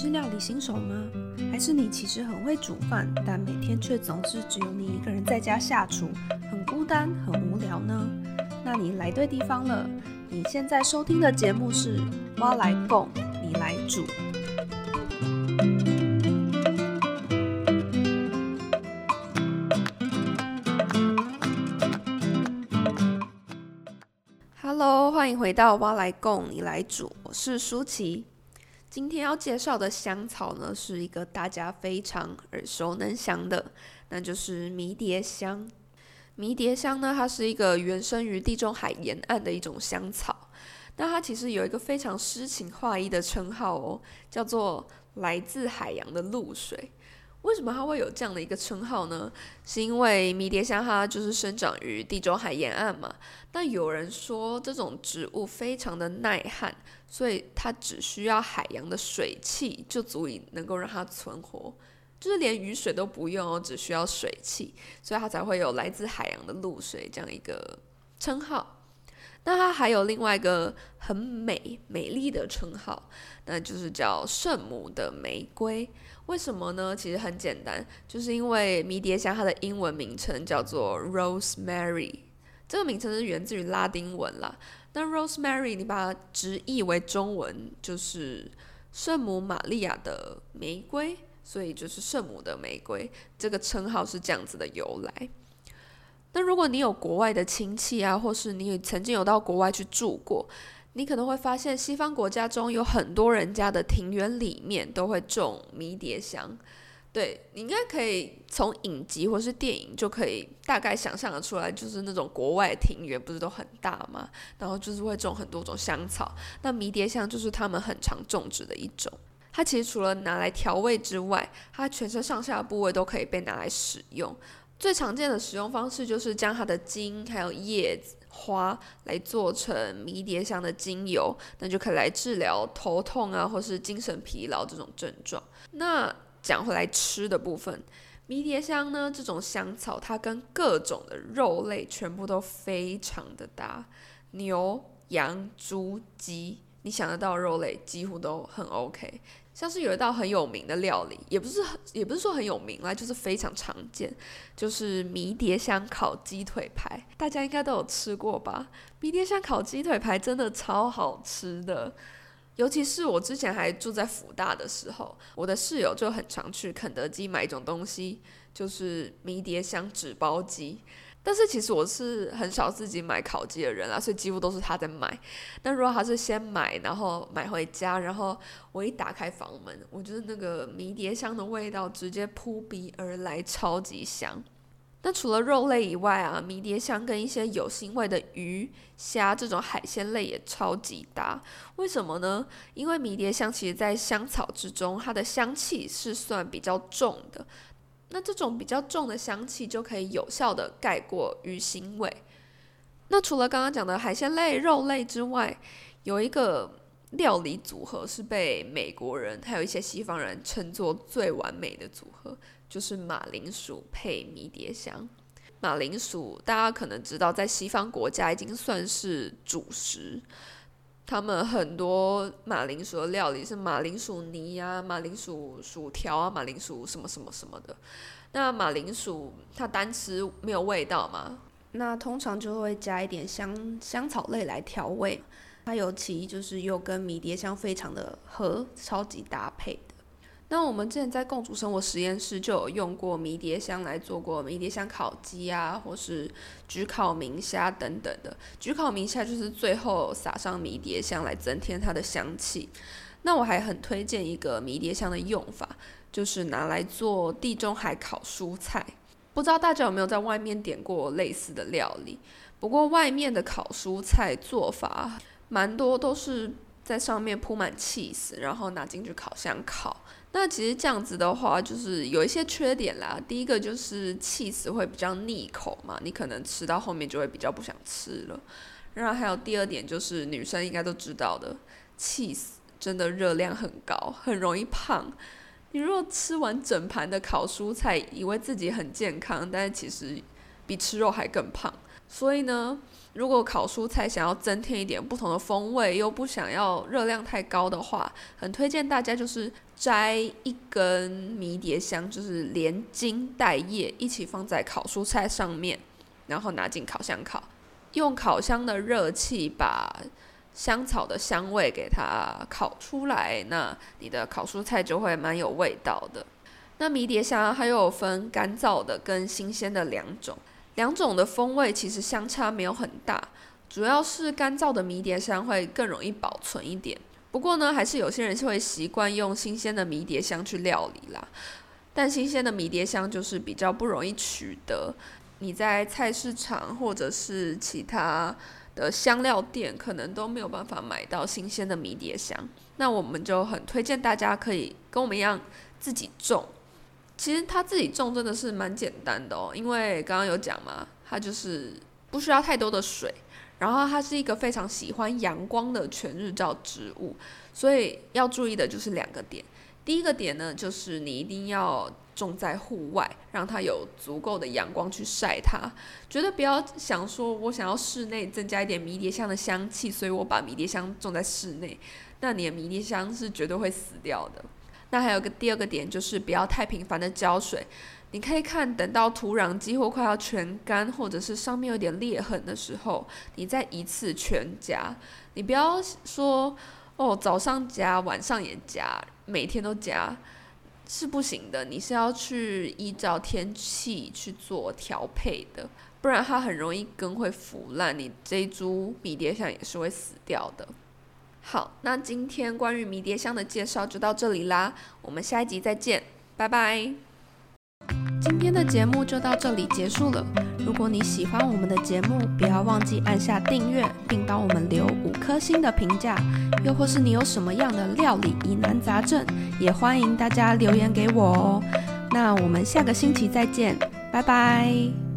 是料理新手吗？还是你其实很会煮饭，但每天却总是只有你一个人在家下厨，很孤单、很无聊呢？那你来对地方了。你现在收听的节目是《我来供，你来煮》。Hello，欢迎回到《我来供，你来煮》，我是舒淇。今天要介绍的香草呢，是一个大家非常耳熟能详的，那就是迷迭香。迷迭香呢，它是一个原生于地中海沿岸的一种香草。那它其实有一个非常诗情画意的称号哦，叫做“来自海洋的露水”。为什么它会有这样的一个称号呢？是因为迷迭香它就是生长于地中海沿岸嘛。那有人说这种植物非常的耐旱，所以它只需要海洋的水汽就足以能够让它存活。就是连雨水都不用哦，只需要水汽，所以它才会有来自海洋的露水这样一个称号。那它还有另外一个很美美丽的称号，那就是叫圣母的玫瑰。为什么呢？其实很简单，就是因为迷迭香它的英文名称叫做 rosemary，这个名称是源自于拉丁文啦。那 rosemary 你把它直译为中文就是圣母玛利亚的玫瑰。所以就是圣母的玫瑰这个称号是这样子的由来。那如果你有国外的亲戚啊，或是你曾经有到国外去住过，你可能会发现西方国家中有很多人家的庭园里面都会种迷迭香。对你应该可以从影集或是电影就可以大概想象的出来，就是那种国外庭园不是都很大吗？然后就是会种很多种香草，那迷迭香就是他们很常种植的一种。它其实除了拿来调味之外，它全身上下部位都可以被拿来使用。最常见的使用方式就是将它的茎、还有叶子、花来做成迷迭香的精油，那就可以来治疗头痛啊，或是精神疲劳这种症状。那讲回来吃的部分，迷迭香呢这种香草，它跟各种的肉类全部都非常的搭，牛、羊、猪、鸡，你想得到肉类几乎都很 OK。像是有一道很有名的料理，也不是很，也不是说很有名啦，就是非常常见，就是迷迭香烤鸡腿排，大家应该都有吃过吧？迷迭香烤鸡腿排真的超好吃的，尤其是我之前还住在福大的时候，我的室友就很常去肯德基买一种东西，就是迷迭香纸包鸡。但是其实我是很少自己买烤鸡的人啦，所以几乎都是他在买。但如果他是先买，然后买回家，然后我一打开房门，我觉得那个迷迭香的味道直接扑鼻而来，超级香。那除了肉类以外啊，迷迭香跟一些有腥味的鱼、虾这种海鲜类也超级搭。为什么呢？因为迷迭香其实在香草之中，它的香气是算比较重的。那这种比较重的香气就可以有效的盖过鱼腥味。那除了刚刚讲的海鲜类、肉类之外，有一个料理组合是被美国人还有一些西方人称作最完美的组合，就是马铃薯配迷迭香。马铃薯大家可能知道，在西方国家已经算是主食。他们很多马铃薯的料理是马铃薯泥呀、马铃薯薯条啊、马铃薯什么什么什么的。那马铃薯它单吃没有味道嘛？那通常就会加一点香香草类来调味。它尤其就是又跟迷迭香非常的合，超级搭配。那我们之前在共煮生活实验室就有用过迷迭香来做过迷迭香烤鸡啊，或是焗烤明虾等等的。焗烤明虾就是最后撒上迷迭香来增添它的香气。那我还很推荐一个迷迭香的用法，就是拿来做地中海烤蔬菜。不知道大家有没有在外面点过类似的料理？不过外面的烤蔬菜做法蛮多都是在上面铺满 cheese，然后拿进去烤箱烤。那其实这样子的话，就是有一些缺点啦。第一个就是气死会比较腻口嘛，你可能吃到后面就会比较不想吃了。然后还有第二点就是女生应该都知道的，气死真的热量很高，很容易胖。你如果吃完整盘的烤蔬菜，以为自己很健康，但是其实比吃肉还更胖。所以呢，如果烤蔬菜想要增添一点不同的风味，又不想要热量太高的话，很推荐大家就是摘一根迷迭香，就是连茎带叶一起放在烤蔬菜上面，然后拿进烤箱烤，用烤箱的热气把香草的香味给它烤出来，那你的烤蔬菜就会蛮有味道的。那迷迭香还有分干燥的跟新鲜的两种。两种的风味其实相差没有很大，主要是干燥的迷迭香会更容易保存一点。不过呢，还是有些人是会习惯用新鲜的迷迭香去料理啦。但新鲜的迷迭香就是比较不容易取得，你在菜市场或者是其他的香料店可能都没有办法买到新鲜的迷迭香。那我们就很推荐大家可以跟我们一样自己种。其实他自己种真的是蛮简单的哦，因为刚刚有讲嘛，它就是不需要太多的水，然后它是一个非常喜欢阳光的全日照植物，所以要注意的就是两个点。第一个点呢，就是你一定要种在户外，让它有足够的阳光去晒它，绝对不要想说我想要室内增加一点迷迭香的香气，所以我把迷迭香种在室内，那你的迷迭香是绝对会死掉的。那还有个第二个点，就是不要太频繁的浇水。你可以看，等到土壤几乎快要全干，或者是上面有点裂痕的时候，你再一次全加。你不要说哦，早上加，晚上也加，每天都加，是不行的。你是要去依照天气去做调配的，不然它很容易根会腐烂，你这一株迷迭香也是会死掉的。好，那今天关于迷迭香的介绍就到这里啦，我们下一集再见，拜拜。今天的节目就到这里结束了。如果你喜欢我们的节目，不要忘记按下订阅，并帮我们留五颗星的评价。又或是你有什么样的料理疑难杂症，也欢迎大家留言给我哦。那我们下个星期再见，拜拜。